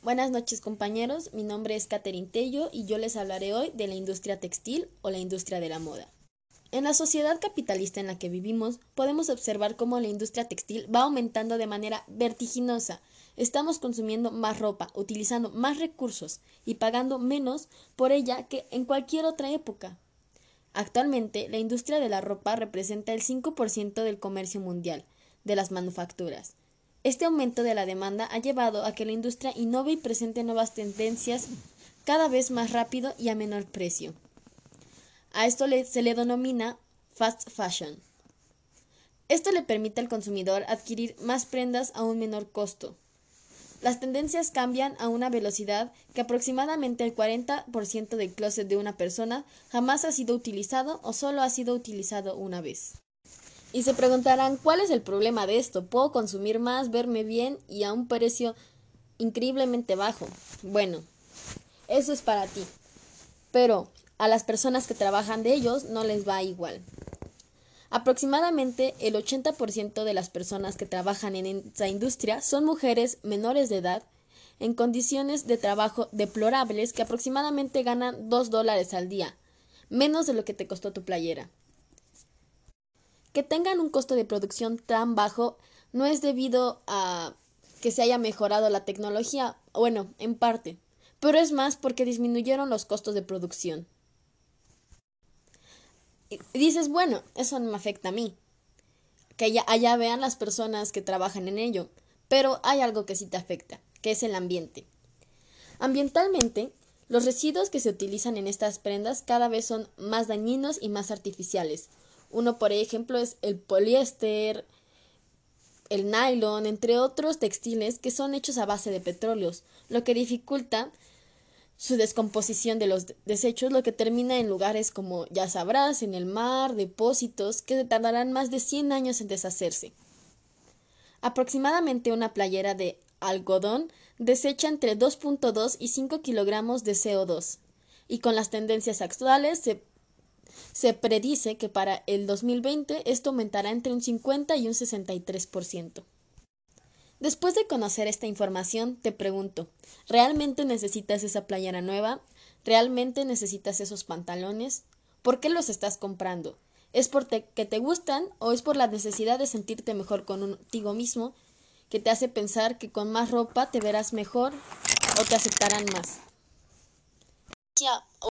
Buenas noches compañeros, mi nombre es Catherine Tello y yo les hablaré hoy de la industria textil o la industria de la moda. En la sociedad capitalista en la que vivimos, podemos observar cómo la industria textil va aumentando de manera vertiginosa. Estamos consumiendo más ropa, utilizando más recursos y pagando menos por ella que en cualquier otra época. Actualmente, la industria de la ropa representa el 5% del comercio mundial de las manufacturas. Este aumento de la demanda ha llevado a que la industria innove y presente nuevas tendencias cada vez más rápido y a menor precio. A esto se le denomina fast fashion. Esto le permite al consumidor adquirir más prendas a un menor costo. Las tendencias cambian a una velocidad que aproximadamente el 40% del closet de una persona jamás ha sido utilizado o solo ha sido utilizado una vez. Y se preguntarán, ¿cuál es el problema de esto? ¿Puedo consumir más, verme bien y a un precio increíblemente bajo? Bueno, eso es para ti. Pero a las personas que trabajan de ellos no les va igual. Aproximadamente el 80% de las personas que trabajan en esta industria son mujeres menores de edad en condiciones de trabajo deplorables que aproximadamente ganan 2 dólares al día, menos de lo que te costó tu playera. Que tengan un costo de producción tan bajo no es debido a que se haya mejorado la tecnología, bueno, en parte, pero es más porque disminuyeron los costos de producción. Y dices, bueno, eso no me afecta a mí. Que allá, allá vean las personas que trabajan en ello. Pero hay algo que sí te afecta, que es el ambiente. Ambientalmente, los residuos que se utilizan en estas prendas cada vez son más dañinos y más artificiales. Uno, por ejemplo, es el poliéster, el nylon, entre otros textiles que son hechos a base de petróleos, lo que dificulta su descomposición de los desechos, lo que termina en lugares como ya sabrás, en el mar, depósitos, que tardarán más de 100 años en deshacerse. Aproximadamente una playera de algodón desecha entre 2.2 y 5 kilogramos de CO2, y con las tendencias actuales se, se predice que para el 2020 esto aumentará entre un 50 y un 63%. Después de conocer esta información, te pregunto, ¿realmente necesitas esa playera nueva? ¿Realmente necesitas esos pantalones? ¿Por qué los estás comprando? ¿Es porque te gustan o es por la necesidad de sentirte mejor contigo mismo que te hace pensar que con más ropa te verás mejor o te aceptarán más?